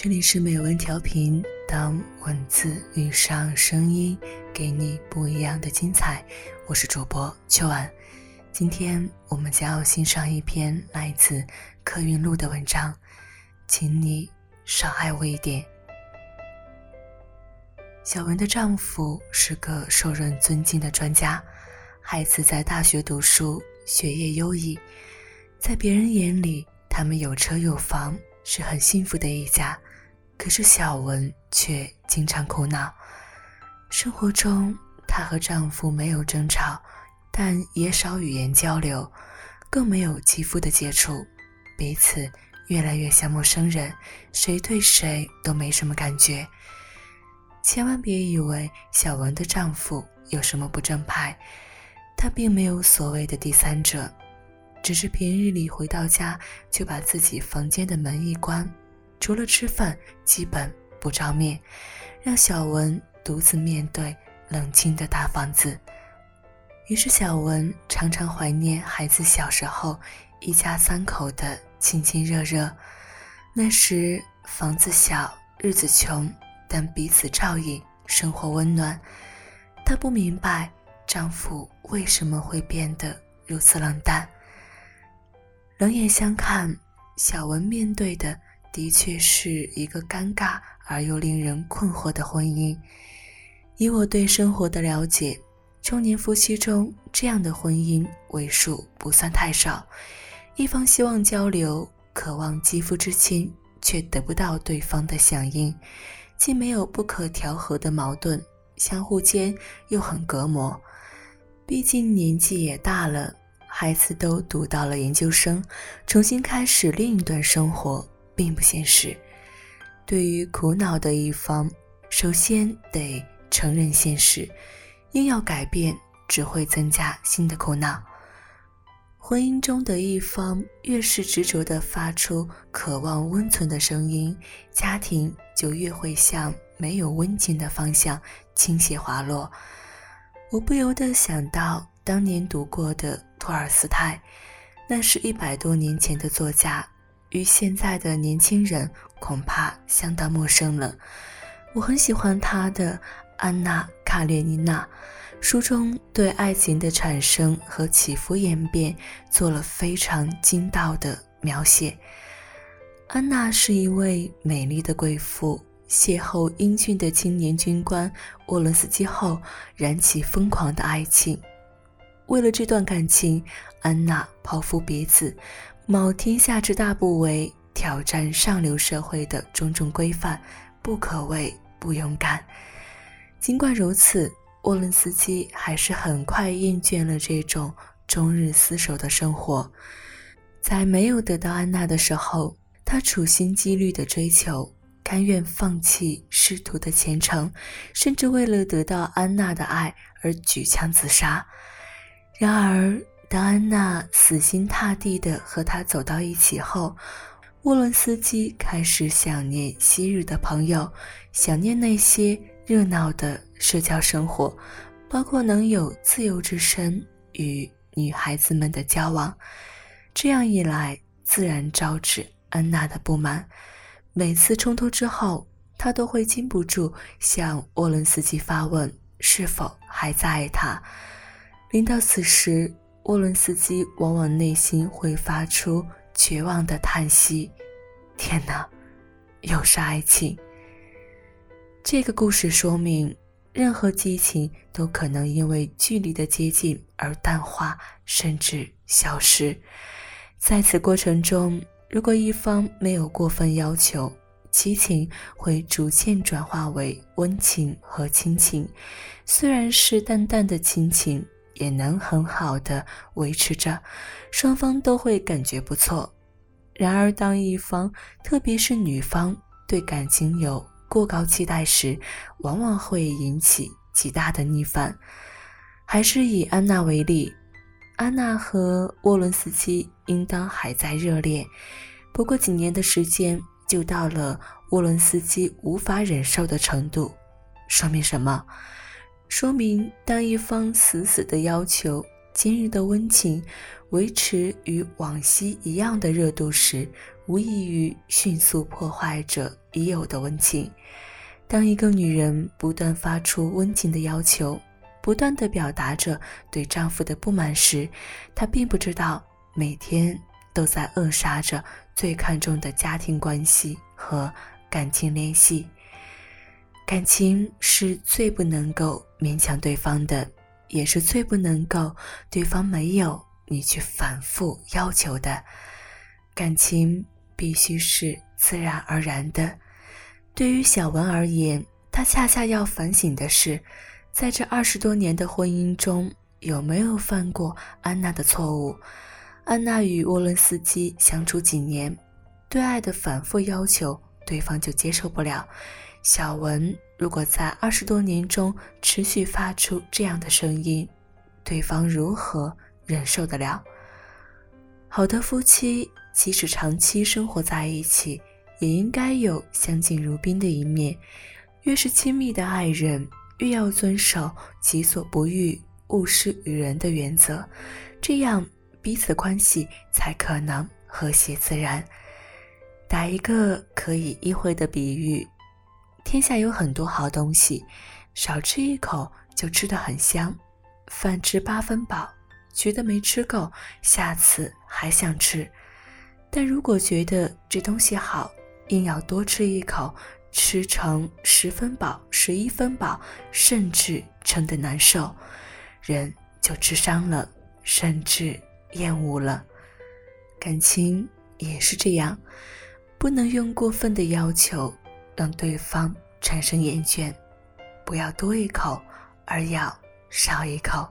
这里是美文调频，当文字遇上声音，给你不一样的精彩。我是主播秋晚，今天我们将要欣赏一篇来自客运路的文章，请你少爱我一点。小文的丈夫是个受人尊敬的专家，孩子在大学读书，学业优异，在别人眼里，他们有车有房，是很幸福的一家。可是小文却经常苦恼。生活中，她和丈夫没有争吵，但也少语言交流，更没有肌肤的接触，彼此越来越像陌生人，谁对谁都没什么感觉。千万别以为小文的丈夫有什么不正派，他并没有所谓的第三者，只是平日里回到家就把自己房间的门一关。除了吃饭，基本不照面，让小文独自面对冷清的大房子。于是，小文常常怀念孩子小时候一家三口的亲亲热热。那时房子小，日子穷，但彼此照应，生活温暖。她不明白丈夫为什么会变得如此冷淡。冷眼相看，小文面对的。的确是一个尴尬而又令人困惑的婚姻。以我对生活的了解，中年夫妻中这样的婚姻为数不算太少。一方希望交流，渴望肌肤之亲，却得不到对方的响应，既没有不可调和的矛盾，相互间又很隔膜。毕竟年纪也大了，孩子都读到了研究生，重新开始另一段生活。并不现实。对于苦恼的一方，首先得承认现实，硬要改变只会增加新的苦恼。婚姻中的一方越是执着地发出渴望温存的声音，家庭就越会向没有温情的方向倾斜滑落。我不由得想到当年读过的托尔斯泰，那是一百多年前的作家。与现在的年轻人恐怕相当陌生了。我很喜欢他的《安娜·卡列尼娜》，书中对爱情的产生和起伏演变做了非常精到的描写。安娜是一位美丽的贵妇，邂逅英俊的青年军官沃伦斯基后，燃起疯狂的爱情。为了这段感情，安娜抛夫别子。冒天下之大不韪，挑战上流社会的种种规范，不可谓不勇敢。尽管如此，沃伦斯基还是很快厌倦了这种终日厮守的生活。在没有得到安娜的时候，他处心积虑的追求，甘愿放弃仕途的前程，甚至为了得到安娜的爱而举枪自杀。然而，当安娜死心塌地地和他走到一起后，沃伦斯基开始想念昔日的朋友，想念那些热闹的社交生活，包括能有自由之身与女孩子们的交往。这样一来，自然招致安娜的不满。每次冲突之后，他都会禁不住向沃伦斯基发问：是否还在爱他？临到此时。沃伦斯基往往内心会发出绝望的叹息：“天哪，又是爱情。”这个故事说明，任何激情都可能因为距离的接近而淡化，甚至消失。在此过程中，如果一方没有过分要求，激情会逐渐转化为温情和亲情，虽然是淡淡的亲情。也能很好的维持着，双方都会感觉不错。然而，当一方，特别是女方对感情有过高期待时，往往会引起极大的逆反。还是以安娜为例，安娜和沃伦斯基应当还在热恋，不过几年的时间就到了沃伦斯基无法忍受的程度，说明什么？说明，当一方死死的要求今日的温情维持与往昔一样的热度时，无异于迅速破坏着已有的温情。当一个女人不断发出温情的要求，不断的表达着对丈夫的不满时，她并不知道每天都在扼杀着最看重的家庭关系和感情联系。感情是最不能够勉强对方的，也是最不能够对方没有你去反复要求的。感情必须是自然而然的。对于小文而言，他恰恰要反省的是。在这二十多年的婚姻中，有没有犯过安娜的错误？安娜与沃伦斯基相处几年，对爱的反复要求，对方就接受不了。小文如果在二十多年中持续发出这样的声音，对方如何忍受得了？好的夫妻，即使长期生活在一起，也应该有相敬如宾的一面。越是亲密的爱人。越要遵守“己所不欲，勿施于人”的原则，这样彼此关系才可能和谐自然。打一个可以意会的比喻：天下有很多好东西，少吃一口就吃得很香，饭吃八分饱，觉得没吃够，下次还想吃。但如果觉得这东西好，硬要多吃一口。吃成十分饱、十一分饱，甚至撑得难受，人就吃伤了，甚至厌恶了。感情也是这样，不能用过分的要求让对方产生厌倦，不要多一口，而要少一口。